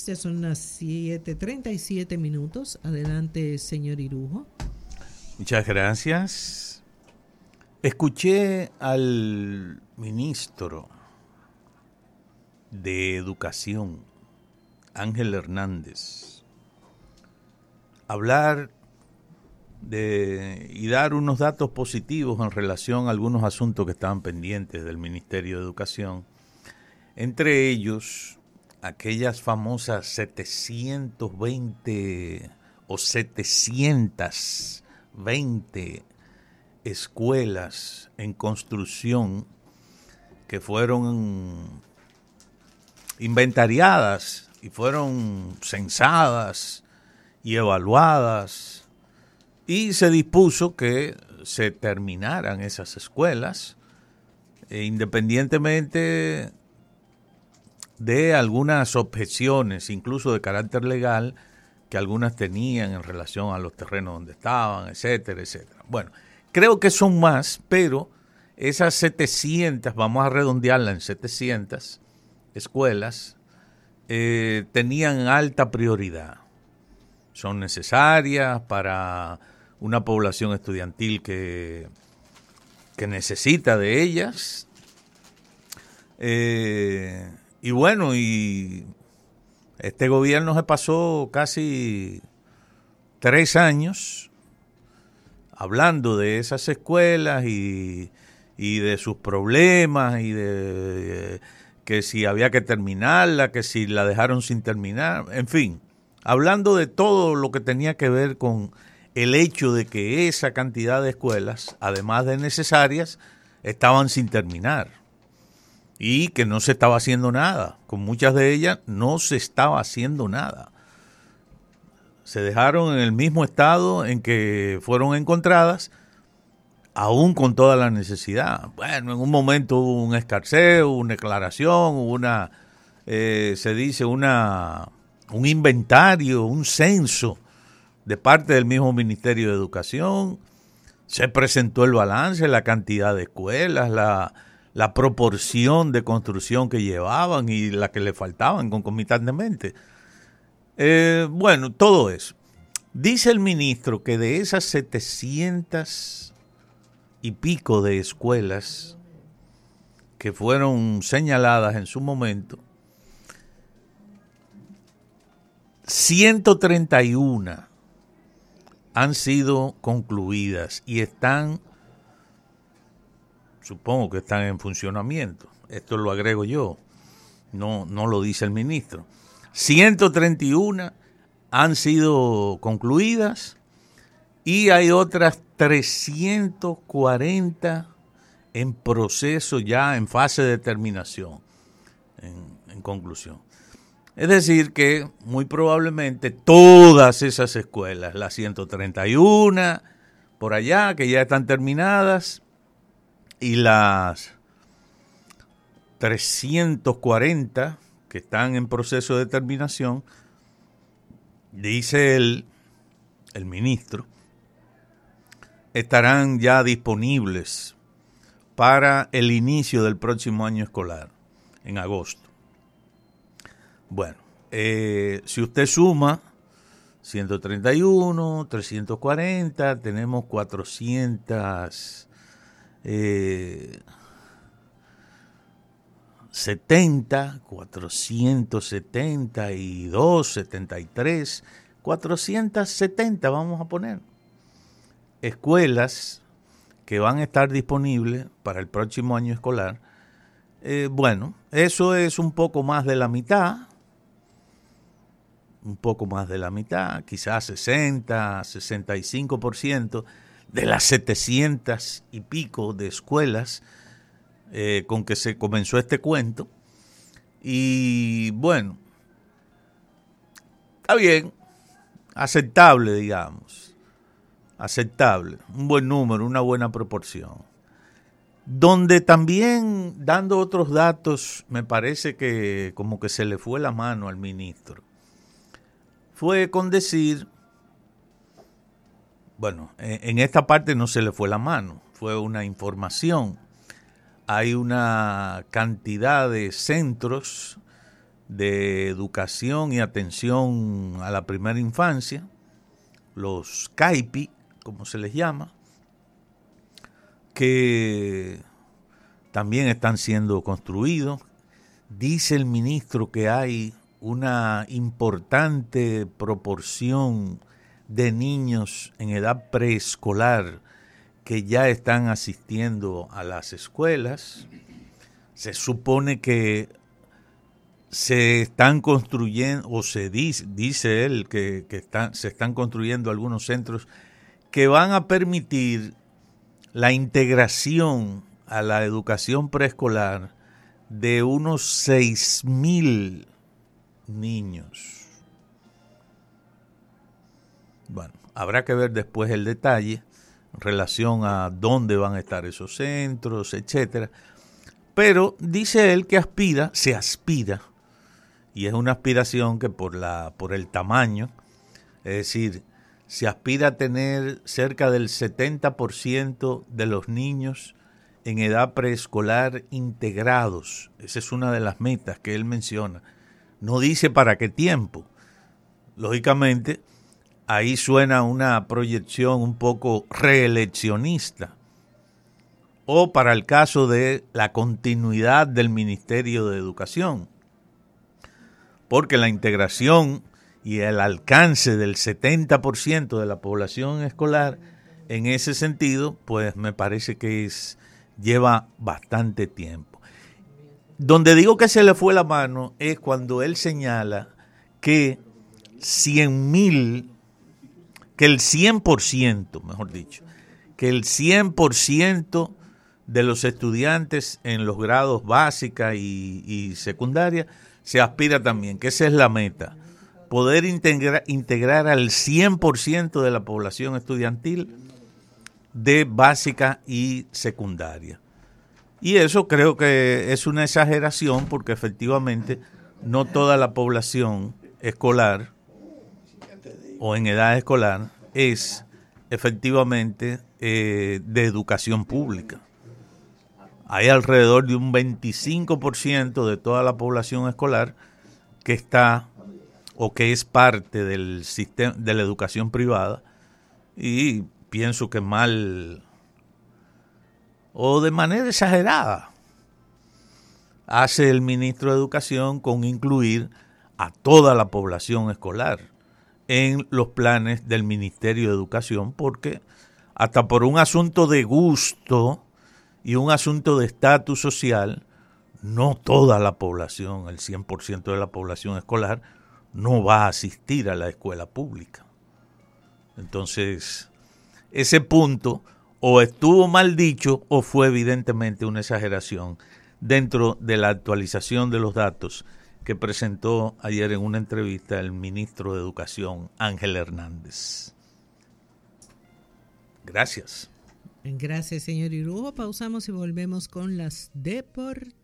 Ya son las 7:37 minutos. Adelante, señor Irujo. Muchas gracias. Escuché al ministro de Educación, Ángel Hernández, hablar de, y dar unos datos positivos en relación a algunos asuntos que estaban pendientes del Ministerio de Educación, entre ellos aquellas famosas 720 o 720 escuelas en construcción que fueron inventariadas y fueron censadas y evaluadas y se dispuso que se terminaran esas escuelas e independientemente de algunas objeciones, incluso de carácter legal, que algunas tenían en relación a los terrenos donde estaban, etcétera, etcétera. Bueno, creo que son más, pero esas 700, vamos a redondearla en 700 escuelas, eh, tenían alta prioridad. Son necesarias para una población estudiantil que, que necesita de ellas. Eh, y bueno, y este gobierno se pasó casi tres años hablando de esas escuelas y, de sus problemas y de que si había que terminarla, que si la dejaron sin terminar, en fin, hablando de todo lo que tenía que ver con el hecho de que esa cantidad de escuelas, además de necesarias, estaban sin terminar y que no se estaba haciendo nada. Con muchas de ellas no se estaba haciendo nada. Se dejaron en el mismo estado en que fueron encontradas, aún con toda la necesidad. Bueno, en un momento hubo un escarceo, una declaración, una, eh, se dice, una, un inventario, un censo de parte del mismo Ministerio de Educación. Se presentó el balance, la cantidad de escuelas, la, la proporción de construcción que llevaban y la que le faltaban concomitantemente. Eh, bueno, todo eso. Dice el ministro que de esas 700 y pico de escuelas que fueron señaladas en su momento, 131 han sido concluidas y están supongo que están en funcionamiento. Esto lo agrego yo, no, no lo dice el ministro. 131 han sido concluidas y hay otras 340 en proceso ya en fase de terminación, en, en conclusión. Es decir, que muy probablemente todas esas escuelas, las 131 por allá, que ya están terminadas, y las 340 que están en proceso de terminación, dice el, el ministro, estarán ya disponibles para el inicio del próximo año escolar, en agosto. Bueno, eh, si usted suma 131, 340, tenemos 400 eh, 70, 472, 73, 470 vamos a poner escuelas que van a estar disponibles para el próximo año escolar. Eh, bueno, eso es un poco más de la mitad, un poco más de la mitad, quizás 60, 65% de las 700 y pico de escuelas eh, con que se comenzó este cuento. Y bueno, está bien, aceptable, digamos, aceptable, un buen número, una buena proporción. Donde también, dando otros datos, me parece que como que se le fue la mano al ministro, fue con decir bueno, en esta parte no se le fue la mano, fue una información. Hay una cantidad de centros de educación y atención a la primera infancia, los CAIPI, como se les llama, que también están siendo construidos. Dice el ministro que hay una importante proporción de niños en edad preescolar que ya están asistiendo a las escuelas. Se supone que se están construyendo, o se dice, dice él, que, están, se están construyendo algunos centros que van a permitir la integración a la educación preescolar de unos mil niños. Bueno, habrá que ver después el detalle en relación a dónde van a estar esos centros, etcétera. Pero dice él que aspira, se aspira, y es una aspiración que por la por el tamaño, es decir, se aspira a tener cerca del 70% de los niños en edad preescolar integrados. Esa es una de las metas que él menciona. No dice para qué tiempo. Lógicamente, ahí suena una proyección un poco reeleccionista. O para el caso de la continuidad del Ministerio de Educación. Porque la integración y el alcance del 70% de la población escolar en ese sentido, pues me parece que es lleva bastante tiempo. Donde digo que se le fue la mano es cuando él señala que 100 mil, que el 100%, mejor dicho, que el 100% de los estudiantes en los grados básica y, secundaria se aspira también, que esa es la meta poder integrar al 100% de la población estudiantil de básica y secundaria. Y eso creo que es una exageración porque efectivamente no toda la población escolar o en edad escolar es efectivamente eh, de educación pública. Hay alrededor de un 25% de toda la población escolar que está o que es parte del sistema de la educación privada y pienso que mal o de manera exagerada hace el ministro de Educación con incluir a toda la población escolar en los planes del Ministerio de Educación porque hasta por un asunto de gusto y un asunto de estatus social, no toda la población, el 100% de la población escolar, no va a asistir a la escuela pública. Entonces, ese punto o estuvo mal dicho o fue evidentemente una exageración dentro de la actualización de los datos que presentó ayer en una entrevista el ministro de Educación, Ángel Hernández. Gracias. Gracias, señor Irujo. Pausamos y volvemos con las deportivas.